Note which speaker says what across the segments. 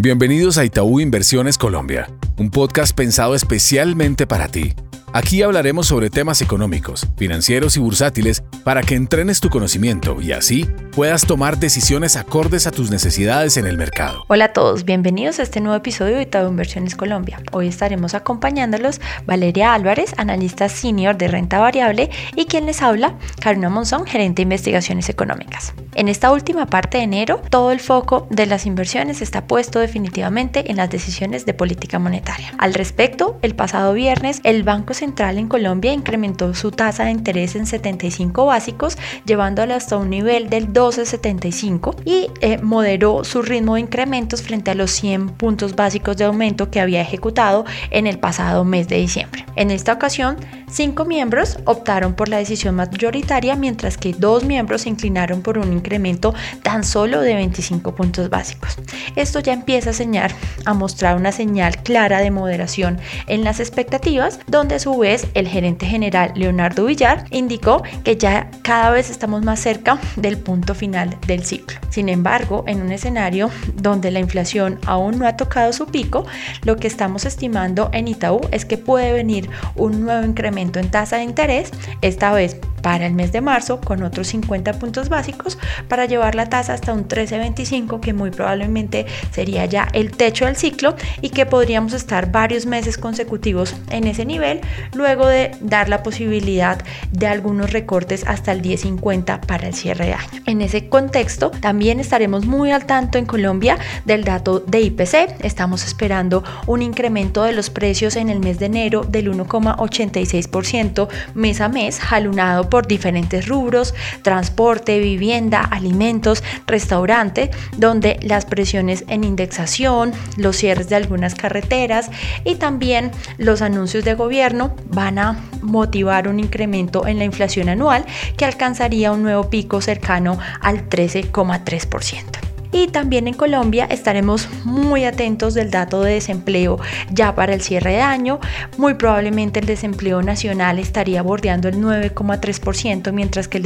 Speaker 1: Bienvenidos a Itaú Inversiones Colombia, un podcast pensado especialmente para ti. Aquí hablaremos sobre temas económicos, financieros y bursátiles para que entrenes tu conocimiento y así puedas tomar decisiones acordes a tus necesidades en el mercado.
Speaker 2: Hola a todos, bienvenidos a este nuevo episodio de Itaú Inversiones Colombia. Hoy estaremos acompañándolos Valeria Álvarez, analista senior de renta variable, y quien les habla, Karina Monzón, gerente de investigaciones económicas. En esta última parte de enero, todo el foco de las inversiones está puesto definitivamente en las decisiones de política monetaria. Al respecto, el pasado viernes, el Banco Central en Colombia incrementó su tasa de interés en 75 básicos, llevándola hasta un nivel del 12,75 y eh, moderó su ritmo de incrementos frente a los 100 puntos básicos de aumento que había ejecutado en el pasado mes de diciembre. En esta ocasión, cinco miembros optaron por la decisión mayoritaria, mientras que dos miembros se inclinaron por un incremento tan solo de 25 puntos básicos. Esto ya empieza a, señalar, a mostrar una señal clara de moderación en las expectativas, donde su su vez, el gerente general Leonardo Villar indicó que ya cada vez estamos más cerca del punto final del ciclo. Sin embargo, en un escenario donde la inflación aún no ha tocado su pico, lo que estamos estimando en Itaú es que puede venir un nuevo incremento en tasa de interés, esta vez para el mes de marzo con otros 50 puntos básicos para llevar la tasa hasta un 13.25 que muy probablemente sería ya el techo del ciclo y que podríamos estar varios meses consecutivos en ese nivel luego de dar la posibilidad de algunos recortes hasta el 10.50 para el cierre de año. En ese contexto también estaremos muy al tanto en Colombia del dato de IPC. Estamos esperando un incremento de los precios en el mes de enero del 1,86% mes a mes jalunado por diferentes rubros, transporte, vivienda, alimentos, restaurante, donde las presiones en indexación, los cierres de algunas carreteras y también los anuncios de gobierno van a motivar un incremento en la inflación anual que alcanzaría un nuevo pico cercano al 13,3%. Y también en Colombia estaremos muy atentos del dato de desempleo ya para el cierre de año. Muy probablemente el desempleo nacional estaría bordeando el 9,3%, mientras que el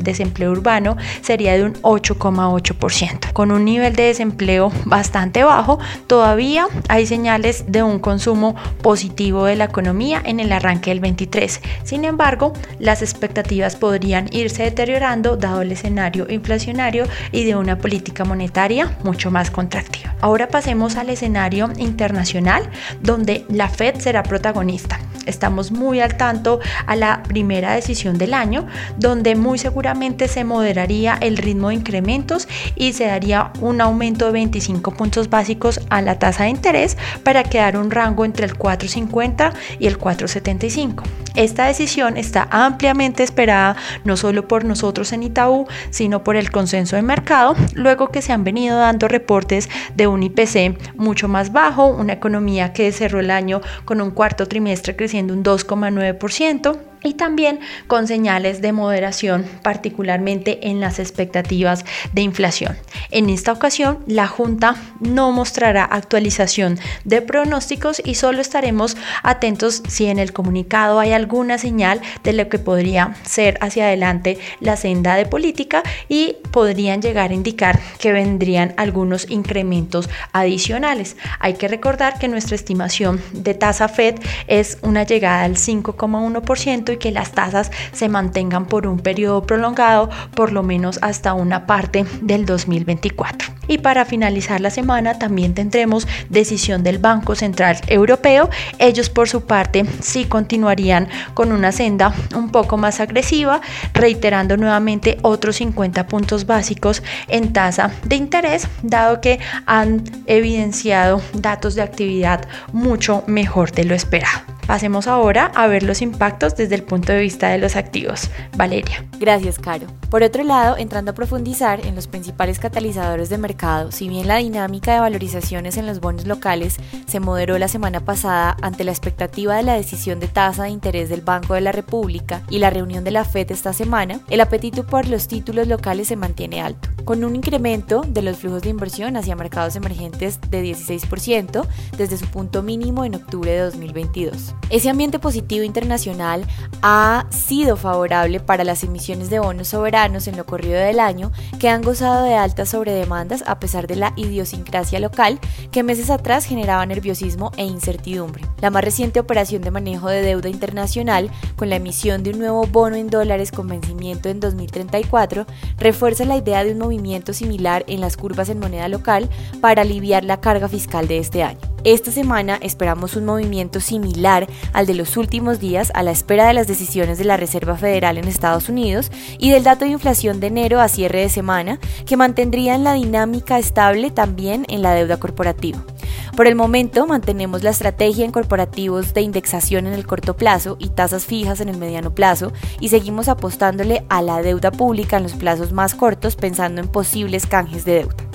Speaker 2: desempleo urbano sería de un 8,8%. Con un nivel de desempleo bastante bajo, todavía hay señales de un consumo positivo de la economía en el arranque del 23. Sin embargo, las expectativas podrían irse deteriorando dado el escenario inflacionario y de una política monetaria mucho más contractiva. Ahora pasemos al escenario internacional donde la Fed será protagonista. Estamos muy al tanto a la primera decisión del año, donde muy seguramente se moderaría el ritmo de incrementos y se daría un aumento de 25 puntos básicos a la tasa de interés para quedar un rango entre el 4,50 y el 4,75. Esta decisión está ampliamente esperada no solo por nosotros en Itaú, sino por el consenso de mercado, luego que se han venido dando reportes de un IPC mucho más bajo, una economía que cerró el año con un cuarto trimestre creciendo un 2,9%, y también con señales de moderación, particularmente en las expectativas de inflación. En esta ocasión, la Junta no mostrará actualización de pronósticos y solo estaremos atentos si en el comunicado hay alguna señal de lo que podría ser hacia adelante la senda de política y podrían llegar a indicar que vendrían algunos incrementos adicionales. Hay que recordar que nuestra estimación de tasa Fed es una llegada al 5,1% y que las tasas se mantengan por un periodo prolongado, por lo menos hasta una parte del 2024. Y para finalizar la semana también tendremos decisión del Banco Central Europeo. Ellos por su parte sí continuarían con una senda un poco más agresiva, reiterando nuevamente otros 50 puntos básicos en tasa de interés, dado que han evidenciado datos de actividad mucho mejor de lo esperado. Pasemos ahora a ver los impactos desde el punto de vista de los activos. Valeria.
Speaker 3: Gracias, Caro. Por otro lado, entrando a profundizar en los principales catalizadores de mercado, si bien la dinámica de valorizaciones en los bonos locales se moderó la semana pasada ante la expectativa de la decisión de tasa de interés del Banco de la República y la reunión de la FED esta semana, el apetito por los títulos locales se mantiene alto. Con un incremento de los flujos de inversión hacia mercados emergentes de 16% desde su punto mínimo en octubre de 2022. Ese ambiente positivo internacional ha sido favorable para las emisiones de bonos soberanos en lo corrido del año que han gozado de altas sobredemandas a pesar de la idiosincrasia local que meses atrás generaba nerviosismo e incertidumbre. La más reciente operación de manejo de deuda internacional con la emisión de un nuevo bono en dólares con vencimiento en 2034 refuerza la idea de un movimiento similar en las curvas en moneda local para aliviar la carga fiscal de este año. Esta semana esperamos un movimiento similar al de los últimos días a la espera de las decisiones de la Reserva Federal en Estados Unidos y del dato de inflación de enero a cierre de semana que mantendrían la dinámica estable también en la deuda corporativa. Por el momento mantenemos la estrategia en corporativos de indexación en el corto plazo y tasas fijas en el mediano plazo y seguimos apostándole a la deuda pública en los plazos más cortos pensando en posibles canjes de deuda.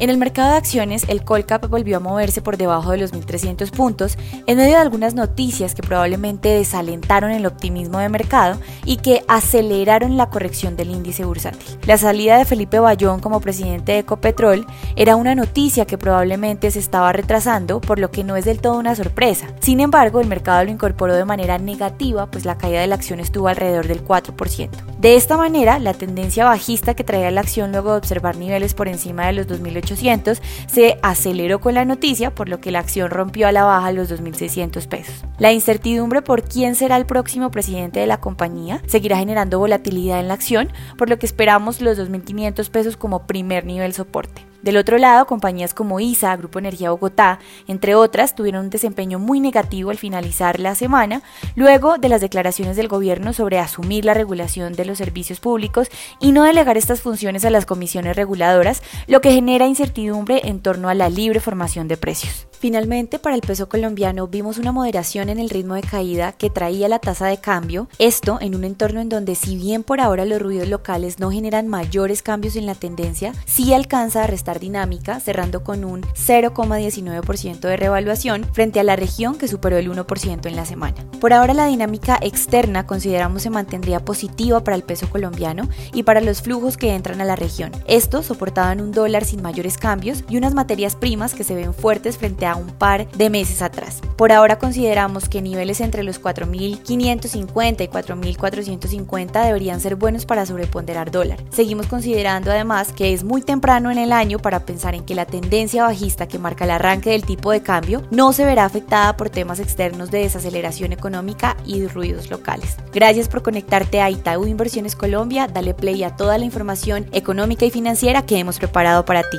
Speaker 3: En el mercado de acciones, el Colcap volvió a moverse por debajo de los 1.300 puntos en medio de algunas noticias que probablemente desalentaron el optimismo de mercado y que aceleraron la corrección del índice bursátil. La salida de Felipe Bayón como presidente de Ecopetrol era una noticia que probablemente se estaba retrasando, por lo que no es del todo una sorpresa. Sin embargo, el mercado lo incorporó de manera negativa, pues la caída de la acción estuvo alrededor del 4%. De esta manera, la tendencia bajista que traía la acción luego de observar niveles por encima de los 2.800 se aceleró con la noticia, por lo que la acción rompió a la baja los 2.600 pesos. La incertidumbre por quién será el próximo presidente de la compañía seguirá generando volatilidad en la acción, por lo que esperamos los 2.500 pesos como primer nivel soporte. Del otro lado, compañías como ISA, Grupo Energía Bogotá, entre otras, tuvieron un desempeño muy negativo al finalizar la semana, luego de las declaraciones del gobierno sobre asumir la regulación de los servicios públicos y no delegar estas funciones a las comisiones reguladoras, lo que genera incertidumbre en torno a la libre formación de precios. Finalmente, para el peso colombiano vimos una moderación en el ritmo de caída que traía la tasa de cambio, esto en un entorno en donde si bien por ahora los ruidos locales no generan mayores cambios en la tendencia, sí alcanza a restar dinámica, cerrando con un 0,19% de revaluación frente a la región que superó el 1% en la semana. Por ahora la dinámica externa consideramos se mantendría positiva para el peso colombiano y para los flujos que entran a la región. Esto soportado en un dólar sin mayores cambios y unas materias primas que se ven fuertes frente a un par de meses atrás. Por ahora consideramos que niveles entre los 4.550 y 4.450 deberían ser buenos para sobreponderar dólar. Seguimos considerando además que es muy temprano en el año para pensar en que la tendencia bajista que marca el arranque del tipo de cambio no se verá afectada por temas externos de desaceleración económica y ruidos locales. Gracias por conectarte a Itaú Inversiones Colombia, dale play a toda la información económica y financiera que hemos preparado para ti.